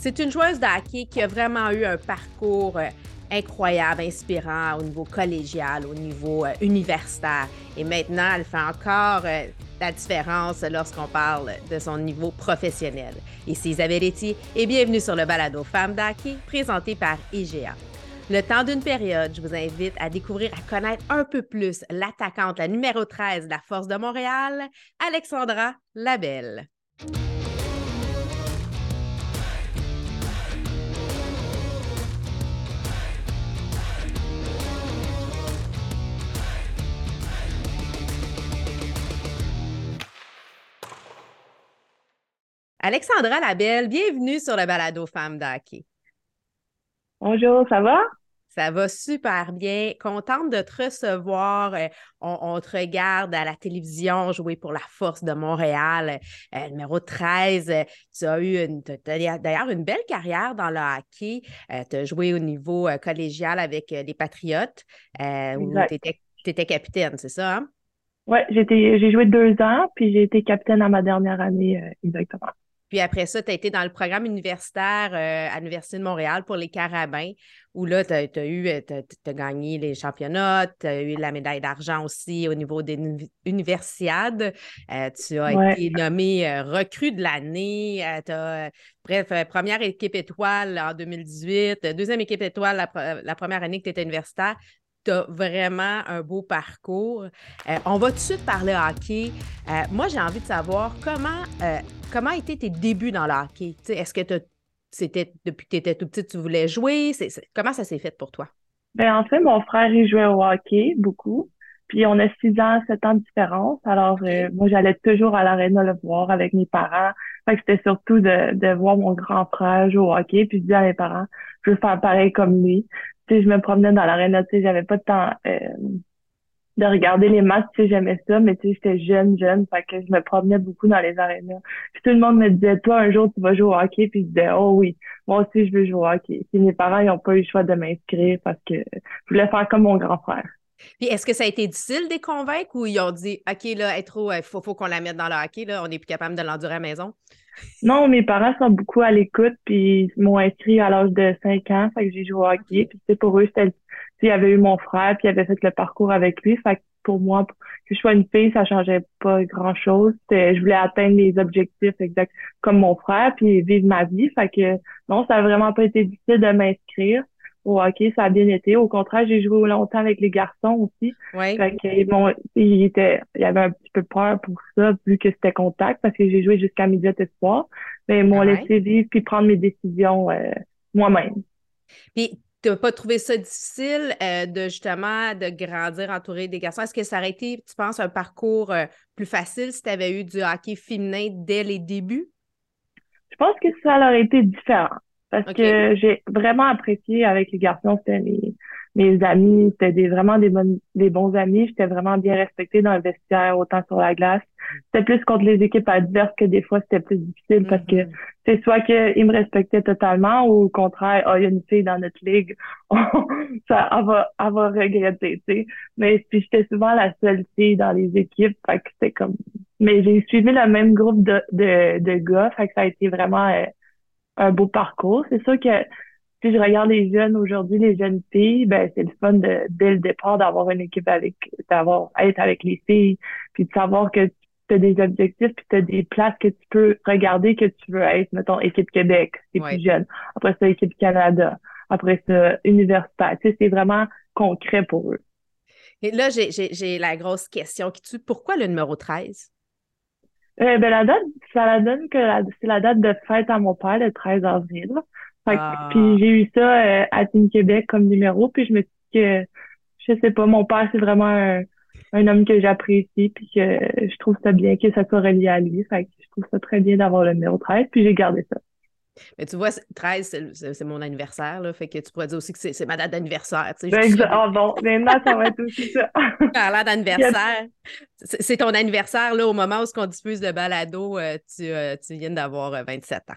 C'est une joueuse de qui a vraiment eu un parcours euh, incroyable, inspirant au niveau collégial, au niveau euh, universitaire. Et maintenant, elle fait encore euh, la différence lorsqu'on parle de son niveau professionnel. Ici Isabelle Etier et bienvenue sur le balado Femmes d'hockey présenté par IGA. Le temps d'une période, je vous invite à découvrir, à connaître un peu plus l'attaquante, la numéro 13 de la Force de Montréal, Alexandra Labelle. Alexandra Labelle, bienvenue sur le balado Femmes d'hockey. Bonjour, ça va? Ça va super bien. Contente de te recevoir. Euh, on, te regarde à la télévision jouer pour la Force de Montréal, euh, numéro 13. Tu as eu d'ailleurs une belle carrière dans le hockey. Euh, tu as joué au niveau collégial avec les Patriotes, où tu étais, capitaine, c'est ça? Hein? Oui, j'ai joué deux ans, puis j'ai été capitaine à ma dernière année, exactement. Puis après ça, tu as été dans le programme universitaire euh, à l'Université de Montréal pour les carabins, où là, tu as, eu, euh, as, gagné les championnats, tu as eu la médaille d'argent aussi au niveau des universiades. Euh, tu as été nommé recrue de l'année. bref, première équipe étoile en 2018, deuxième équipe étoile la, la première année que tu étais universitaire tu as vraiment un beau parcours. on va tout de suite parler hockey. moi, j'ai envie de savoir comment Comment étaient tes débuts dans le hockey? Est-ce que c'était depuis que tu étais tout petit, tu voulais jouer? comment ça s'est fait pour toi? Ben, en fait, mon frère, il jouait au hockey beaucoup. Puis on a six ans, sept ans de différence. Alors, euh, moi, j'allais toujours à l'aréna le voir avec mes parents. Fait que c'était surtout de, de voir mon grand frère jouer au hockey, puis de dire à mes parents, je veux faire pareil comme lui. Tu sais, je me promenais dans l'aréna, tu sais, j'avais pas de temps euh, de regarder les matchs, tu sais, j'aimais ça, mais tu sais, j'étais jeune, jeune, fait que je me promenais beaucoup dans les arénas. Puis tout le monde me disait, toi, un jour, tu vas jouer au hockey, puis je disais, oh oui, moi aussi, je veux jouer au hockey. Puis mes parents, ils n'ont pas eu le choix de m'inscrire parce que je voulais faire comme mon grand frère. Puis est-ce que ça a été difficile de les convaincre ou ils ont dit, OK, là, être trop, il faut, faut qu'on la mette dans le hockey, là, on n'est plus capable de l'endurer à la maison? Non, mes parents sont beaucoup à l'écoute, puis ils m'ont inscrit à l'âge de 5 ans, fait que j'ai joué au hockey. Puis c'est pour eux, c'était il y avait eu mon frère, puis il avait fait le parcours avec lui. Fait que pour moi, que je sois une fille, ça changeait pas grand chose. Je voulais atteindre les objectifs exacts comme mon frère, puis vivre ma vie. Fait que non, ça a vraiment pas été difficile de m'inscrire au hockey, ça a bien été. Au contraire, j'ai joué longtemps avec les garçons aussi. Oui. Fait que, bon, il était, il y avait un petit peu peur pour ça, vu que c'était contact, parce que j'ai joué jusqu'à midi et soir. Mais ils m'ont laissé vivre puis prendre mes décisions euh, moi-même. Puis tu n'as pas trouvé ça difficile euh, de justement de grandir entouré des garçons? Est-ce que ça aurait été, tu penses, un parcours euh, plus facile si tu avais eu du hockey féminin dès les débuts? Je pense que ça aurait été différent. Parce que j'ai vraiment apprécié avec les garçons, c'était mes, mes amis, c'était des, vraiment des, bonnes, des bons amis. J'étais vraiment bien respectée dans le vestiaire, autant sur la glace. C'était plus contre les équipes adverses que des fois c'était plus difficile parce que mm-hmm. c'est soit qu'ils me respectaient totalement ou au contraire, oh, il y a une fille dans notre ligue, ça, elle va, elle va regretter, tu sais. Mais puis j'étais souvent la seule fille dans les équipes, fait que c'était comme, mais j'ai suivi le même groupe de, de, de gars, fait que ça a été vraiment euh, un beau parcours. C'est sûr que si je regarde les jeunes aujourd'hui, les jeunes filles, ben c'est le fun de dès le départ d'avoir une équipe avec, d'avoir être avec les filles, puis de savoir que tu as des objectifs, puis tu as des places que tu peux regarder que tu veux être, mettons équipe Québec, c'est plus jeune. Après ça, équipe Canada. Après ça, universitaire. Tu sais, c'est vraiment concret pour eux. Et là, j'ai la grosse question qui tue. Pourquoi le numéro 13? Euh, ben, la date, ça la donne que c'est la date de fête à mon père, le 13 avril. Ah. Puis j'ai eu ça euh, à Team Québec comme numéro, puis je me suis dit que, je sais pas, mon père, c'est vraiment un, un homme que j'apprécie, puis que je trouve ça bien que ça soit relié à lui. Fait que je trouve ça très bien d'avoir le numéro 13, puis j'ai gardé ça. Mais tu vois, 13, c'est mon anniversaire, là, fait que tu pourrais dire aussi que c'est ma date d'anniversaire. Tu sais, ben, Ah bon, maintenant, ça va être aussi ça. Parlant d'anniversaire, c'est ton anniversaire là, au moment où on diffuse le balado, euh, tu, euh, tu viens d'avoir 27 euh, ans.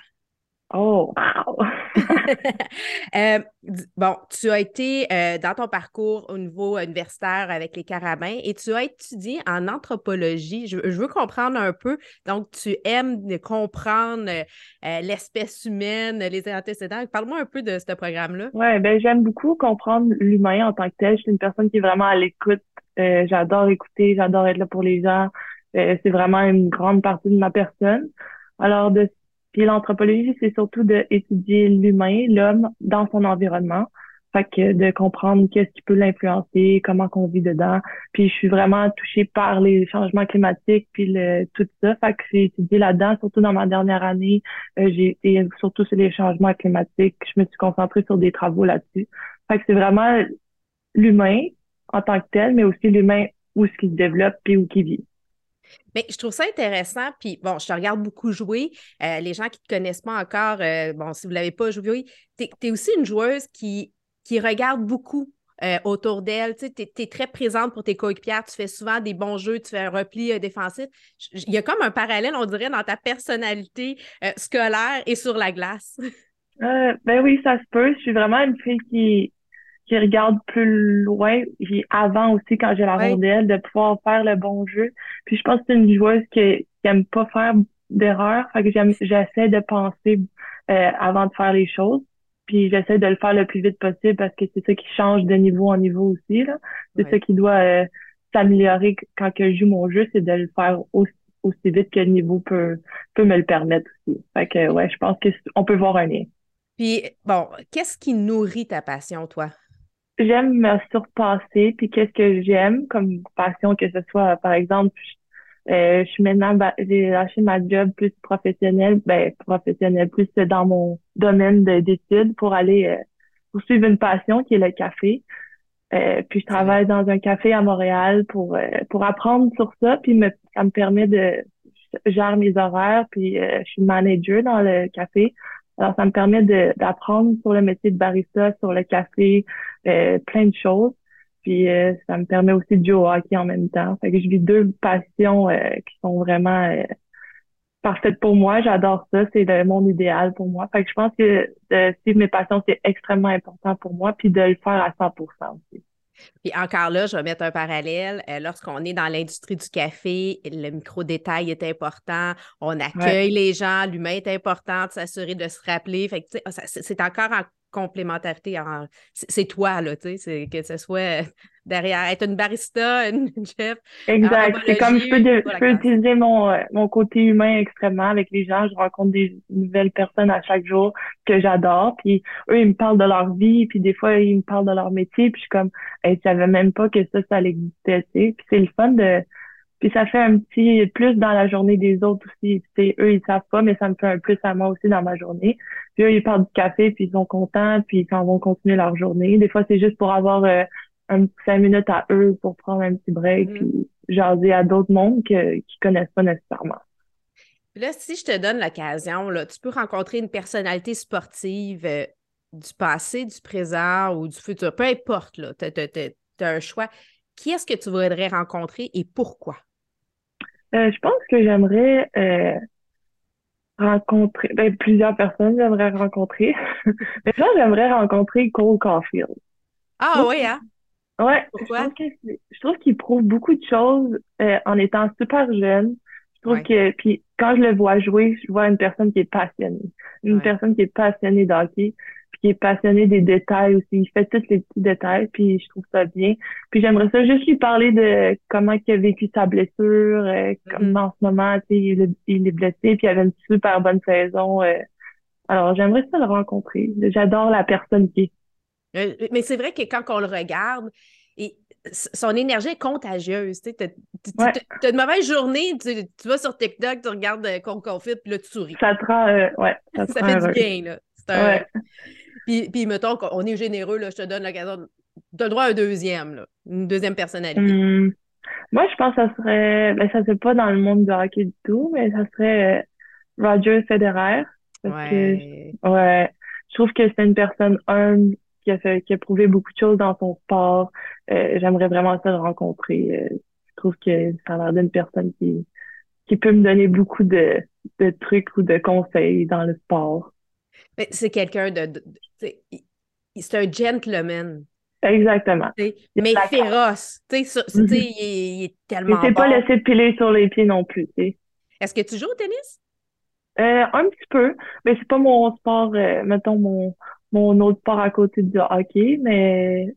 Oh, wow! Euh, bon, tu as été euh, dans ton parcours au niveau universitaire avec les carabins et tu as étudié en anthropologie. Je, veux comprendre un peu. Donc, tu aimes comprendre euh, l'espèce humaine, les antécédents. Parle-moi un peu de ce programme-là. Oui, ben j'aime beaucoup comprendre l'humain en tant que tel. Je suis une personne qui est vraiment à l'écoute. j'adore écouter, j'adore être là pour les gens. c'est vraiment une grande partie de ma personne. Alors, de puis l'anthropologie, c'est surtout d'étudier l'humain, l'homme dans son environnement. Fait que de comprendre qu'est-ce qui peut l'influencer, comment qu'on vit dedans. Puis je suis vraiment touchée par les changements climatiques, puis le, tout ça. Fait que j'ai étudié là-dedans, surtout dans ma dernière année. Euh, j'ai été surtout sur les changements climatiques. Je me suis concentrée sur des travaux là-dessus. Fait que c'est vraiment l'humain en tant que tel, mais aussi l'humain où ce qui se développe puis où qui vit. Mais je trouve ça intéressant. Puis bon, je te regarde beaucoup jouer. Euh, les gens qui ne te connaissent pas encore, euh, bon, si vous ne l'avez pas joué, tu es, aussi une joueuse qui, qui regarde beaucoup euh, autour d'elle. Tu es, très présente pour tes coéquipières. Tu fais souvent des bons jeux, tu fais un repli défensif. Il y a comme un parallèle, on dirait, dans ta personnalité scolaire et sur la glace. ben oui, ça se peut. Je suis vraiment une fille qui, qui regarde plus loin, puis avant aussi quand j'ai la rondelle, de pouvoir faire le bon jeu. Puis je pense que c'est une joueuse qui, qui aime pas faire d'erreurs, fait que j'essaie de penser euh, avant de faire les choses. Puis j'essaie de le faire le plus vite possible parce que c'est ça qui change de niveau en niveau aussi. là. C'est ça qui doit euh, s'améliorer quand que je joue mon jeu, c'est de le faire aussi, aussi vite que le niveau peut, peut me le permettre aussi. Fait que ouais, je pense qu'on peut voir un lien. Puis bon, qu'est-ce qui nourrit ta passion, toi? J'aime me surpasser, puis qu'est-ce que j'aime comme passion, que ce soit, par exemple, euh, je suis maintenant, j'ai lâché ma job plus professionnelle, ben professionnelle, plus dans mon domaine d'études pour aller euh, poursuivre une passion qui est le café. Euh, puis je travaille dans un café à Montréal pour euh, pour apprendre sur ça, puis ça me permet de gérer mes horaires, puis euh, je suis manager dans le café. Alors, ça me permet d'apprendre sur le métier de barista, sur le café, euh, plein de choses. Puis euh, ça me permet aussi de jouer au hockey en même temps. Fait que je vis deux passions euh, qui sont vraiment parfaites pour moi. J'adore ça. C'est le monde idéal pour moi. Fait que je pense que de suivre mes passions, c'est extrêmement important pour moi. Puis de le faire à 100 aussi. Puis encore là, je vais mettre un parallèle. Euh, lorsqu'on est dans l'industrie du café, le micro-détail est important. On accueille les gens, l'humain est important, de s'assurer de se rappeler. Fait que, c'est encore en complémentarité. C'est toi, là, tu sais, que ce soit derrière, être une barista, une chef. Exact. C'est comme je peux, utiliser mon, euh, mon côté humain extrêmement avec les gens. Je rencontre des nouvelles personnes à chaque jour que j'adore. Puis eux, ils me parlent de leur vie. Puis des fois, ils me parlent de leur métier. Puis je suis comme, hey, je savais même pas que ça, ça existait. Puis c'est le fun de, puis ça fait un petit plus dans la journée des autres aussi. Eux, ils savent pas, mais ça me fait un plus à moi aussi dans ma journée. Puis eux, ils parlent du café, puis ils sont contents, puis ils vont continuer leur journée. Des fois, c'est juste pour avoir euh, un petit cinq minutes à eux pour prendre un petit break, mm-hmm. puis jaser à d'autres mondes que, qui connaissent pas nécessairement. Là, si je te donne l'occasion, là, tu peux rencontrer une personnalité sportive euh, du passé, du présent ou du futur, peu importe, là, tu as, un choix. Qui est-ce que tu voudrais rencontrer et pourquoi? Euh, je pense que j'aimerais euh, rencontrer ben, plusieurs personnes, j'aimerais rencontrer. Mais ça, j'aimerais rencontrer Cole Caulfield. Ah oui, hein? Ouais, Pourquoi? je trouve qu'il prouve beaucoup de choses euh, en étant super jeune. Je trouve que, puis quand je le vois jouer, je vois une personne qui est passionnée. Une personne qui est passionnée d'hockey, puis qui est passionnée des détails aussi. Il fait tous les petits détails, puis je trouve ça bien. Puis j'aimerais ça juste lui parler de comment il a vécu sa blessure, euh, comme mm-hmm. en ce moment, tu sais, il, il, est blessé, puis il avait une super bonne saison. Euh. Alors, j'aimerais ça le rencontrer. J'adore la personne qui est. Euh, mais c'est vrai que quand on le regarde, et son énergie est contagieuse. Tu as, une mauvaise journée, tu, vas sur TikTok, tu regardes euh, Confit, puis là, tu souris. Ça te rend, euh, ouais, ça, fait du bien, là. Un... Puis, puis, mettons qu'on est généreux, là, je te donne l'occasion. Tu as le droit à un deuxième, là, une deuxième personnalité. Hum. Moi, je pense que ça serait, ben, ça serait pas dans le monde du hockey du tout, mais ça serait Roger Federer. Parce ouais. Que, ouais. Je trouve que c'est une personne humble, qui a fait, qui a prouvé beaucoup de choses dans son sport. Euh, j'aimerais vraiment ça le rencontrer. Euh, je trouve que ça a l'air d'une personne qui, qui peut me donner beaucoup de, de trucs ou de conseils dans le sport. C'est quelqu'un de. C'est un gentleman. Exactement. Mais féroce. Tu sais, mm-hmm. il, est tellement. Il s'est pas laissé piler sur les pieds non plus. Est-ce que tu joues au tennis? Euh, un petit peu, mais c'est pas mon sport, euh, mettons mon, mon autre sport à côté du hockey, mais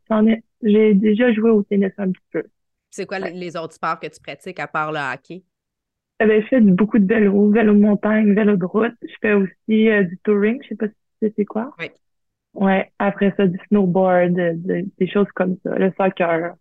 j'ai déjà joué au tennis un petit peu. C'est quoi les autres sports que tu pratiques à part le hockey? Eh ben, je fais beaucoup de vélo, vélo de montagne, vélo de route. Je fais aussi euh, du touring, je sais pas si c'est quoi. Oui. Ouais, après ça, du snowboard, des choses comme ça, le soccer.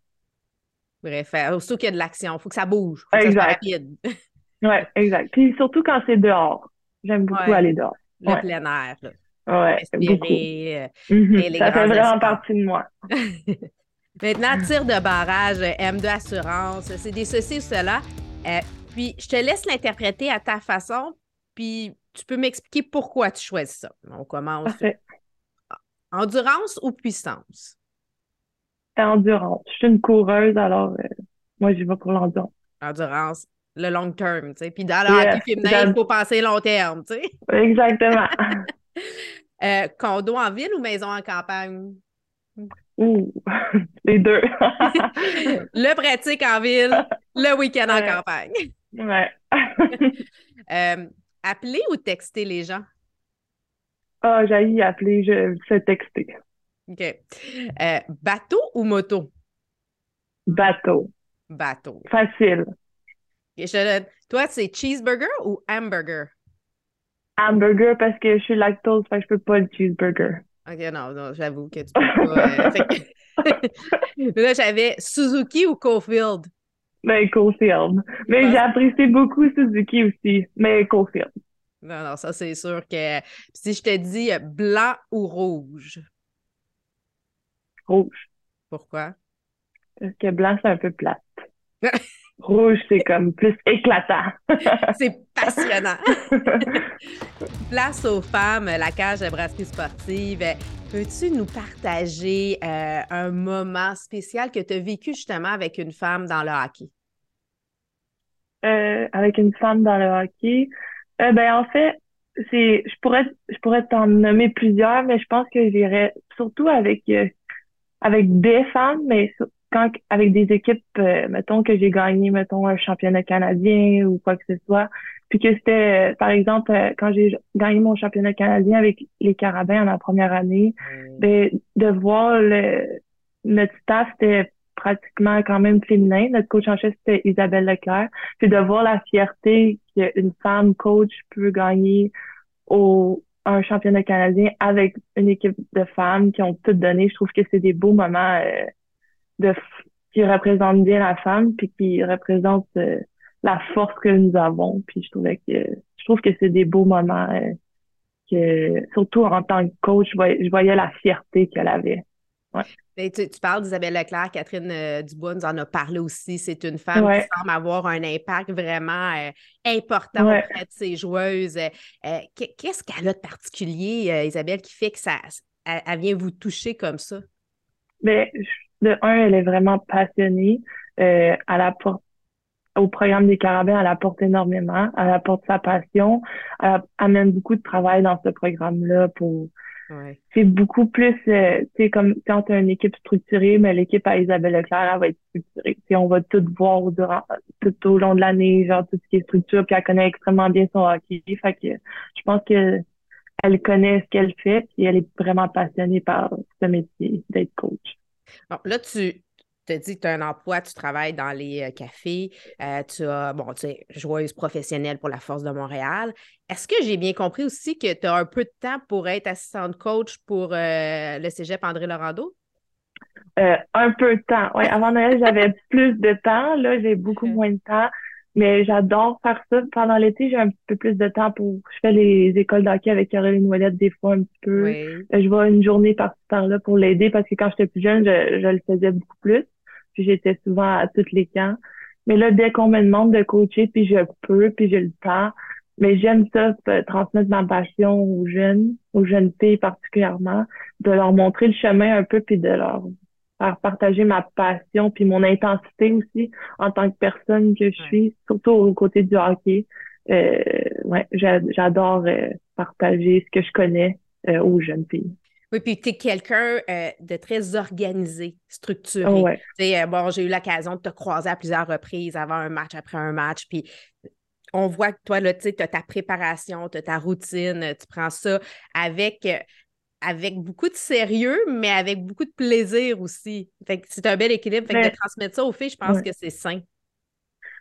Bref, surtout qu'il y a de l'action, il faut que ça bouge, faut exact. Ça soit rapide. ouais, exact. Puis surtout quand c'est dehors. J'aime beaucoup aller dehors. Le plein air, là. Ouais, Respirer, euh, mhm. Ça fait vraiment partie de moi. Maintenant, tir de barrage, M2 Assurance, c'est des ceci ou cela. Euh, puis, je te laisse l'interpréter à ta façon, puis tu peux m'expliquer pourquoi tu choisis ça. On commence. Endurance ou puissance? Endurance. Je suis une coureuse, alors euh, moi, j'y vais pour l'endurance. Endurance, le long terme, tu sais. Puis dans le féminin, il faut penser long terme, tu sais. Exactement. euh, condo en ville ou maison en campagne? Ouh, les deux. le pratique en ville, le week-end en campagne. Ouais. euh, appeler ou texter les gens? Ah, oh, j'ai appeler, je fais texter. OK. Euh, bateau ou moto? Bateau. Bateau. Facile. Toi, c'est cheeseburger ou hamburger? Hamburger parce que je suis lactose, fait que je peux pas le cheeseburger. OK, non, non, j'avoue que tu peux pas. Euh, là, j'avais Suzuki ou Cofield? Ben, Cofield. Mais j'ai apprécié beaucoup Suzuki aussi, mais Cofield. Non, non, ça, c'est sûr que. si je te dis blanc ou rouge? Rouge. Pourquoi? Parce que blanc, c'est un peu plate. Rouge, c'est comme plus éclatant. c'est passionnant. Place aux femmes, la cage de brasserie sportive. Peux-tu nous partager euh, un moment spécial que tu as vécu justement avec une femme dans le hockey? Euh, avec une femme dans le hockey? Euh, ben en fait, c'est je pourrais je pourrais t'en nommer plusieurs, mais je pense que j'irais surtout avec avec des femmes, mais quand avec des équipes, euh, mettons que j'ai gagné, mettons, un championnat canadien ou quoi que ce soit, puis que c'était, euh, par exemple, euh, quand j'ai gagné mon championnat canadien avec les Carabins en ma première année, ben, de voir le, notre staff, c'était pratiquement quand même féminin. Notre coach en chef, c'était Isabelle Leclerc. Puis de voir la fierté qu'une femme coach peut gagner au un championnat canadien avec une équipe de femmes qui ont tout donné, je trouve que c'est des beaux moments de qui représente bien la femme puis qui représente euh, la force que nous avons puis je trouvais que je trouve que c'est des beaux moments euh, que surtout en tant que coach je voyais, la fierté qu'elle avait ouais. Ben, tu, parles d'Isabelle Leclerc, Catherine euh, Dubois nous en a parlé aussi. C'est une femme qui semble avoir un impact vraiment important auprès de ses joueuses. Qu'est-ce qu'elle a de particulier, Isabelle, qui fait que ça, elle, vient vous toucher comme ça? Ben, de un, elle est vraiment passionnée. Euh, elle apporte au programme des Carabins, elle apporte énormément. Elle apporte sa passion. Elle amène beaucoup de travail dans ce programme-là pour. C'est beaucoup plus, euh, tu sais, comme quand tu as une équipe structurée, mais l'équipe à Isabelle Leclerc, elle va être structurée. T'sais, on va tout voir durant, tout au long de l'année, genre tout ce qui est structure, puis elle connaît extrêmement bien son hockey. Fait que je pense que elle connaît ce qu'elle fait, puis elle est vraiment passionnée par ce métier d'être coach là, tu te dis que tu as un emploi, tu travailles dans les euh, cafés, euh, tu as, bon, tu es joueuse professionnelle pour la Force de Montréal. Est-ce que j'ai bien compris aussi que tu as un peu de temps pour être assistante coach pour euh, le cégep André Laurando? un peu de temps. Oui, avant Noël, j'avais plus de temps. Là, j'ai beaucoup moins de temps. Mais j'adore faire ça. Pendant l'été, j'ai un petit peu plus de temps pour. Je fais les écoles d'hockey avec Caroline Ouellette des fois un petit peu. Euh, je vois une journée par-ci par-là pour l'aider parce que quand j'étais plus jeune, je, je le faisais beaucoup plus. Puis j'étais souvent à tous les camps. Mais là, dès qu'on me demande de coacher, puis je peux, puis j'ai le temps. Mais j'aime ça, transmettre ma passion aux jeunes, aux jeunes filles particulièrement, de leur montrer le chemin un peu, puis de leur partager ma passion puis mon intensité aussi en tant que personne que je suis, surtout au côté du hockey. Euh, ouais, j'adore euh, partager ce que je connais aux jeunes filles. Oui, puis tu es quelqu'un de très organisé, structuré. Oh, bon, j'ai eu l'occasion de te croiser à plusieurs reprises avant un match, après un match, puis on voit que toi, tu as ta préparation, tu as ta routine, tu prends ça avec, avec beaucoup de sérieux, mais avec beaucoup de plaisir aussi. Fait que c'est un bel équilibre. Fait que de transmettre ça aux filles, je pense que c'est sain.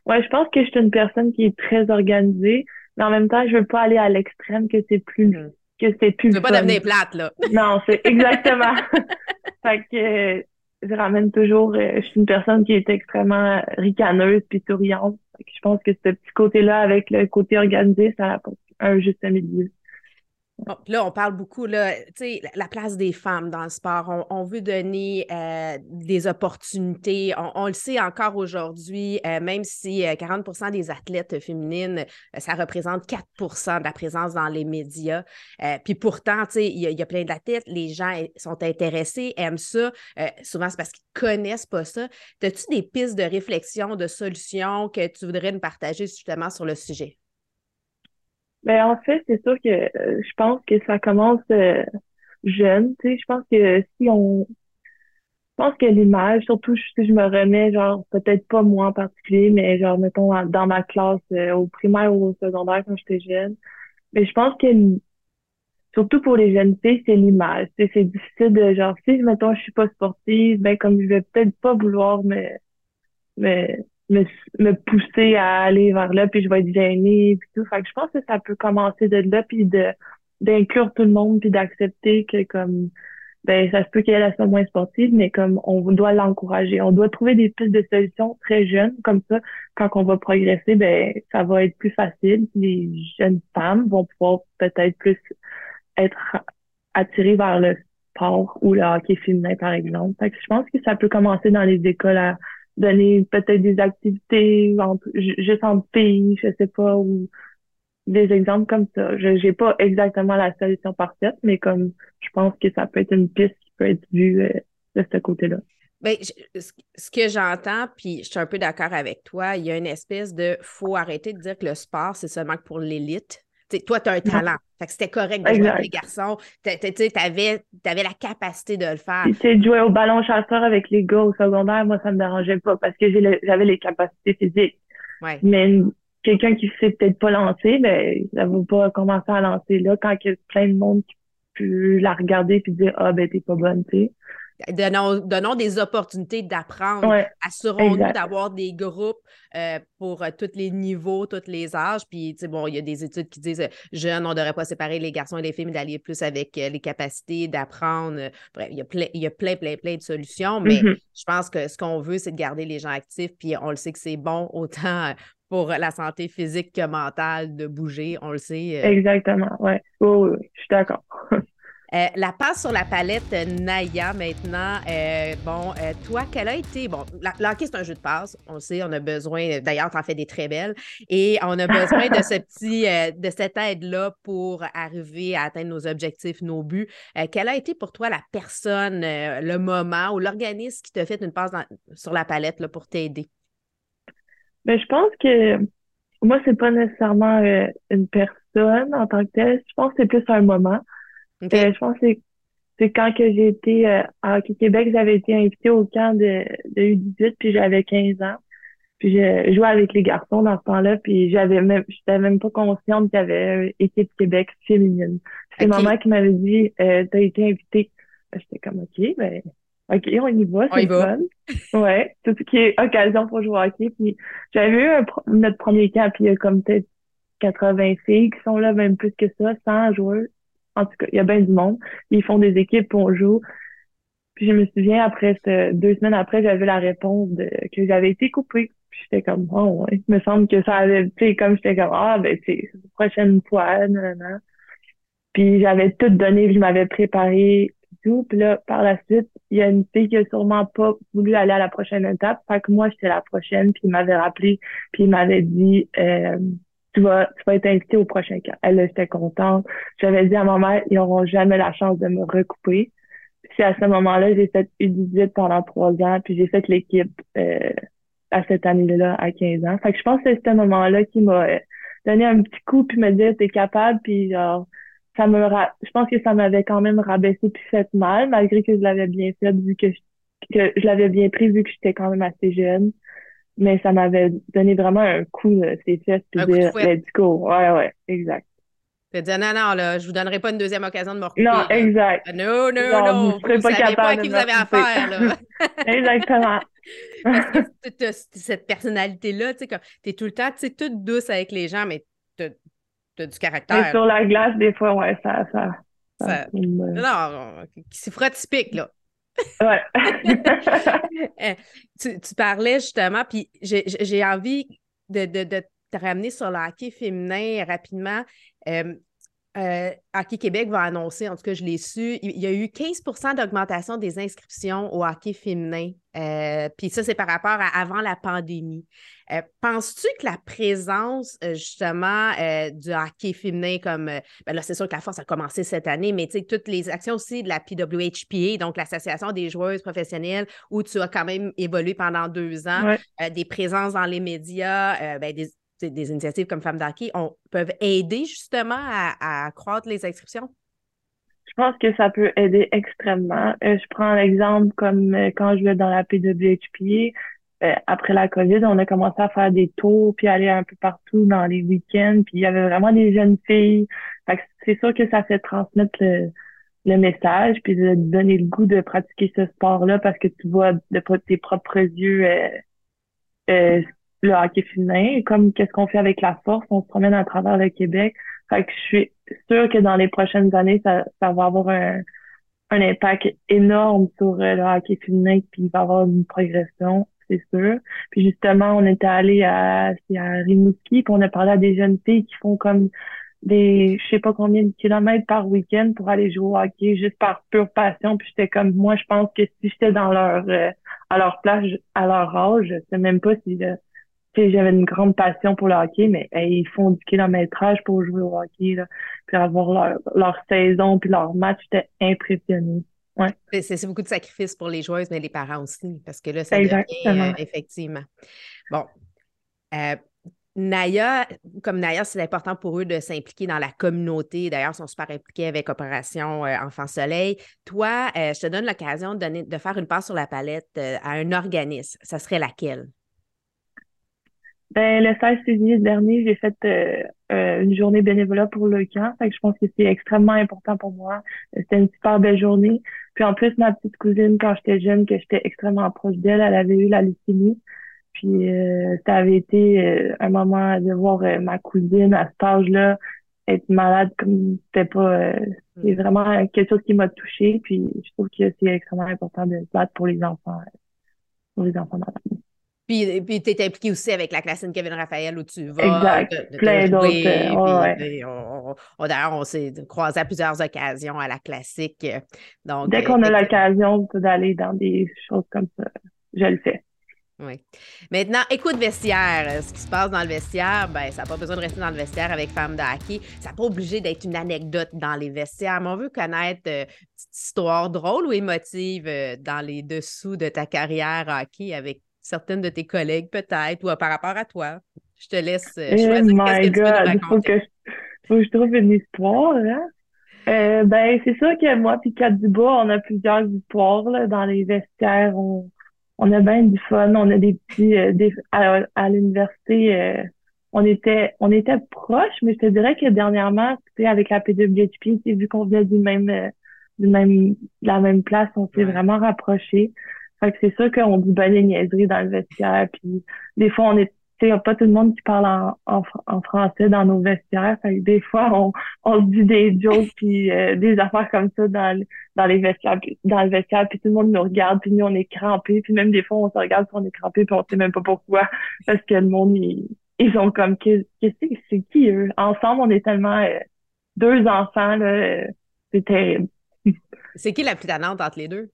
Ouais, je pense que je suis une personne qui est très organisée, mais en même temps, je veux pas aller à l'extrême que c'est plus mm. Que c'est plus. Tu veux pas devenir plate, là. non, c'est exactement. fait que je ramène toujours, euh, je suis une personne qui est extrêmement ricaneuse puis souriante. je pense que ce petit côté-là avec le côté organisé, ça apporte un juste milieu là, on parle beaucoup, là, la place des femmes dans le sport. On, veut donner euh, des opportunités. On, le sait encore aujourd'hui, euh, même si 40% euh, des athlètes féminines, ça représente 4% de la présence dans les médias. puis pourtant, il y, a plein d'athlètes, les gens sont intéressés, aiment ça. souvent, c'est parce qu'ils connaissent pas ça. As-tu des pistes de réflexion, de solutions que tu voudrais nous partager justement sur le sujet? Ben, en fait, c'est sûr que euh, je pense que ça commence euh, jeune. Tu sais, je pense que si on. Je pense que l'image, surtout si je me remets, genre, peut-être pas moi en particulier, mais genre, mettons, dans ma classe, euh, au primaire ou au secondaire quand j'étais jeune. Mais je pense que, surtout pour les jeunes filles, c'est l'image. Tu c'est difficile de, genre, si, mettons, je suis pas sportive, ben, comme je vais peut-être pas vouloir me, me, me, me pousser à aller vers là, puis je vais être gênée, puis tout. Fait que je pense que ça peut commencer de là, puis de d'inclure tout le monde, puis d'accepter que comme ben ça se peut qu'elle soit moins sportive, mais comme on doit l'encourager, on doit trouver des pistes de solutions très jeunes, comme ça, quand on va progresser, ben ça va être plus facile. Les jeunes femmes vont pouvoir peut-être plus être attirées vers le sport ou le hockey féminin, par exemple. Fait que je pense que ça peut commencer dans les écoles à donner peut-être des activités juste en pays, je sais pas, ou des exemples comme ça. Je n'ai pas exactement la solution parfaite, mais comme je pense que ça peut être une piste qui peut être vue euh, de ce côté-là. Bien, ce que j'entends, puis je suis un peu d'accord avec toi, il y a une espèce de faut arrêter de dire que le sport, c'est seulement pour l'élite toi, tu as un talent. Fait que c'était correct de jouer avec les garçons. Tu avais, la capacité de le faire. De jouer au ballon chasseur avec les gars au secondaire, moi, ça me dérangeait pas parce que j'avais les capacités physiques. Mais quelqu'un qui ne sait peut-être pas lancer, ben, ça ne va pas commencer à lancer là quand il y a plein de monde qui peut la regarder et dire Ah, ben, t'es pas bonne, tu sais. Donnons, des opportunités d'apprendre. Assurons-nous d'avoir des groupes euh, pour euh, tous les niveaux, tous les âges. Puis, tu sais, bon, il y a des études qui disent euh, jeunes, on ne devrait pas séparer les garçons et les filles, mais d'aller plus avec les capacités d'apprendre. bref, il y, a plein, il y a plein, plein, plein de solutions. Mais mm-hmm. je pense que ce qu'on veut, c'est de garder les gens actifs. Puis, on le sait que c'est bon autant pour la santé physique que mentale de bouger, on le sait. Exactement, ouais. oui, je suis d'accord. Euh, la passe sur la palette Naya maintenant. Euh, bon, euh, toi, quelle a été. Bon, la, c'est un jeu de passe. On le sait, on a besoin. D'ailleurs, tu en fais des très belles. Et on a besoin de ce petit, de cette aide-là pour arriver à atteindre nos objectifs, nos buts. quelle a été pour toi la personne, le moment ou l'organisme qui t'a fait une passe sur la palette là, pour t'aider? Ben, je pense que moi, c'est pas nécessairement une personne en tant que telle. Je pense que c'est plus un moment. Euh, je pense que c'est quand que j'ai été euh, à Québec, j'avais été invitée au camp de, de U18, puis j'avais 15 ans. Puis je jouais avec les garçons dans ce temps-là, puis j'avais même, j'étais même pas consciente qu'il y avait une équipe Québec féminine. C'est maman qui m'avait dit, euh, t'as été invitée. Ben, j'étais comme, OK, ben, OK, on y va, c'est fun. ouais, tout ce qui est occasion pour jouer au hockey. Puis j'avais eu un, notre premier camp, puis il y a comme peut-être 80 filles qui sont là, même plus que ça, 100 joueurs, en tout cas, il y a bien du monde. Ils font des équipes, on joue. Puis je me souviens, après, deux semaines après, j'avais la réponse de, que j'avais été coupée. Puis j'étais comme, oh, ouais. Il me semble que ça avait, tu sais, comme j'étais comme, ah, ben, c'est prochaine fois, non. Puis j'avais tout donné, je m'avais préparé tout. Puis là, par la suite, il y a une fille qui a sûrement pas voulu aller à la prochaine étape. Fait que moi, j'étais la prochaine. Puis il m'avait rappelé, puis il m'avait dit, euh, tu vas, tu vas être invité au prochain camp. Elle, était contente. J'avais dit à ma mère, ils n'auront jamais la chance de me recouper. Puis à ce moment-là, j'ai fait U18 pendant trois ans, puis j'ai fait l'équipe euh, à cette année-là, à 15 ans. Fait que je pense que c'est ce moment-là qui m'a euh, donné un petit coup, puis me dire, t'es capable, puis genre, ça me je pense que ça m'avait quand même rabaissé puis fait mal, malgré que je l'avais bien fait, vu que je, que je l'avais bien pris, vu que j'étais quand même assez jeune. Mais ça m'avait donné vraiment un coup, ces fesses, puis dire, let's go. Ouais, ouais, exact. Tu as dit, non, non, là, je vous donnerai pas une deuxième occasion de me recouper. Non, exact. Non, non, non. Vous ne savez pas à qui vous avez affaire, là. Exactement. Parce que tu as cette personnalité-là, tu sais, tu es tout le temps, tu sais, toute douce avec les gens, mais tu as, du caractère. sur la glace, des fois, ouais, ça... ça, ça, non, c'est froid typique, là. Ouais. Eh, tu, tu, parlais justement, puis j'ai envie de, de, de, te ramener sur le hockey féminin rapidement. Euh, euh, hockey Québec va annoncer, en tout cas, je l'ai su, il y a eu 15% d'augmentation des inscriptions au hockey féminin. Euh, puis ça, c'est par rapport à avant la pandémie. Euh, penses-tu que la présence, justement, du hockey féminin, comme, ben là, c'est sûr que la force a commencé cette année, mais tu sais, toutes les actions aussi de la PWHPA, donc l'Association des joueuses professionnelles, où tu as quand même évolué pendant deux ans, des présences dans les médias, ben, des, des initiatives comme Femmes d'Hockey peuvent aider justement à, accroître les inscriptions? Je pense que ça peut aider extrêmement. Euh, je prends l'exemple comme euh, quand je vais dans la PWHP, euh, après la COVID, on a commencé à faire des tours puis aller un peu partout dans les week-ends. Puis il y avait vraiment des jeunes filles. c'est sûr que ça fait transmettre le, message puis de donner le goût de pratiquer ce sport-là parce que tu vois de tes propres yeux le hockey féminin, comme qu'est-ce qu'on fait avec la force, on se promène à travers le Québec. Fait que je suis sûre que dans les prochaines années, ça, ça va avoir un, un impact énorme sur euh, le hockey féminin, puis il va y avoir une progression, c'est sûr. Puis justement, on était allé à, à Rimouski, puis on a parlé à des jeunes filles qui font comme des je sais pas combien de kilomètres par week-end pour aller jouer au hockey juste par pure passion puis j'étais comme moi je pense que si j'étais dans leur euh, à leur place à leur âge je sais même pas si j'avais une grande passion pour le hockey, mais ils font du kilométrage pour jouer au hockey, là, puis avoir leur, leur saison, puis leur match, j'étais impressionné. Ouais. C'est beaucoup de sacrifices pour les joueuses, mais les parents aussi, parce que là, ça devient euh, effectivement. Bon. Euh, Naya, comme Naya, c'est important pour eux de s'impliquer dans la communauté. D'ailleurs, ils sont super impliqués avec Opération euh, Enfant Soleil. Toi, je te donne l'occasion de, de faire une passe sur la palette à un organisme. Ça serait laquelle? Ben, le 16 février dernier, j'ai fait euh, euh, une journée bénévolat pour le camp. Fait que je pense que c'est extrêmement important pour moi. C'était une super belle journée. Puis en plus, ma petite cousine, quand j'étais jeune, que j'étais extrêmement proche d'elle, elle avait eu la leucémie. Puis euh, ça avait été un moment de voir ma cousine à cet âge-là être malade comme c'était pas c'est vraiment quelque chose qui m'a touchée. Puis je trouve que c'est extrêmement important de se battre pour les enfants, pour les enfants malades. Puis, puis tu es impliqué aussi avec la classe Kevin Raphaël où tu vas. Exact. Plein d'autres. D'ailleurs, on s'est croisé à plusieurs occasions à la classique. Donc, Dès qu'on a l'occasion d'aller dans des choses comme ça, je le fais. Oui. Maintenant, écoute vestiaire. Ce qui se passe dans le vestiaire, ben, ça n'a pas besoin de rester dans le vestiaire avec Femme de hockey. Ça n'a pas obligé d'être une anecdote dans les vestiaires. Mais on veut connaître euh, une petite histoire drôle ou émotive euh, dans les dessous de ta carrière hockey avec certaines de tes collègues peut-être ou par rapport à toi. Je te laisse euh, choisir oh my God. Il faut que, je, faut que je trouve une histoire. Hein? Euh, ben, c'est sûr que moi puis Kat Dubois, on a plusieurs histoires là, dans les vestiaires. On, on a bien du fun. On a des petits... Euh, des, à, à l'université, euh, on était on était proches, mais je te dirais que dernièrement, avec la PWHP, vu qu'on venait du même du même la même place, on s'est vraiment rapprochés. Fait que c'est sûr qu'on dit bonne niaiseries dans le vestiaire. Puis des fois, on est il n'y a pas tout le monde qui parle en, en, français dans nos vestiaires. Fait que des fois, on, on dit des jokes puis euh, des affaires comme ça dans, dans les vestiaires, dans le vestiaire, puis tout le monde nous regarde, puis nous, on est crampés. Puis même des fois, on se regarde puis on est crampés, puis on sait même pas pourquoi. Parce que le monde, ils, ils ont comme qu'est-ce que c'est qui eux? Ensemble, on est tellement euh, deux enfants, là, euh, c'est terrible. C'est qui la plus tannante entre les deux?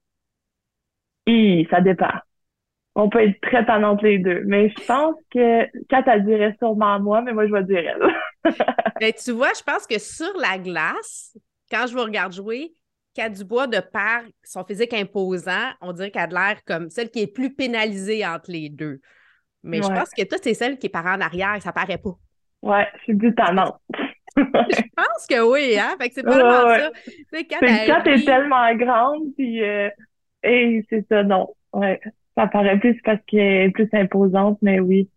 Ça dépend. On peut être très tannante les deux. Mais je pense que Kat, elle dirait sûrement moi, mais moi, je vais dire elle. ben, tu vois, je pense que sur la glace, quand je vous regarde jouer, Kat Dubois, de par son physique imposant, on dirait qu'elle a l'air comme celle qui est plus pénalisée entre les deux. Mais je pense que toi, c'est celle qui est par en arrière et ça paraît pas. Ouais, je suis plus tannante. Je pense que oui, hein? Fait que c'est pas ça. Tu quand t'es tellement grande, puis euh, c'est ça, non. Ouais. Ça paraît plus parce qu'elle est plus imposante, mais oui.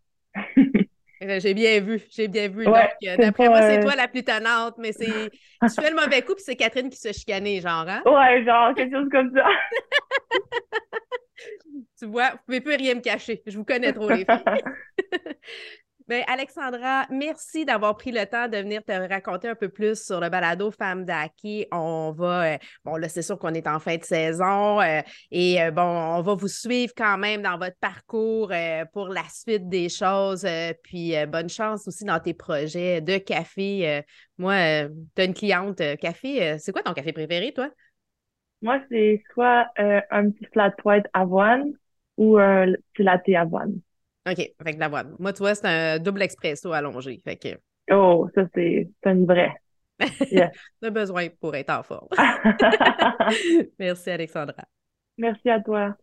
Euh, j'ai bien vu, j'ai bien vu. Donc, euh, d'après moi, c'est toi la plus tenante, mais c'est. Tu fais le mauvais coup, puis c'est Catherine qui se chicanait, genre, hein? Ouais, genre, quelque chose comme ça. tu vois, vous pouvez plus rien me cacher. Je vous connais trop, les filles. Bien, Alexandra, merci d'avoir pris le temps de venir te raconter un peu plus sur le balado Femmes d'Aki. On va, euh, bon, là, c'est sûr qu'on est en fin de saison euh, et euh, bon, on va vous suivre quand même dans votre parcours pour la suite des choses. puis bonne chance aussi dans tes projets de café. moi, tu as une cliente café. c'est quoi ton café préféré, toi? Moi, c'est soit un petit flat white avoine ou un petit latte avoine. OK, avec de l'avoine. Moi, tu vois, c'est un double expresso allongé. Fait que... Oh, ça, c'est une vraie. Yes. Besoin pour être en forme. Merci, Alexandra. Merci à toi.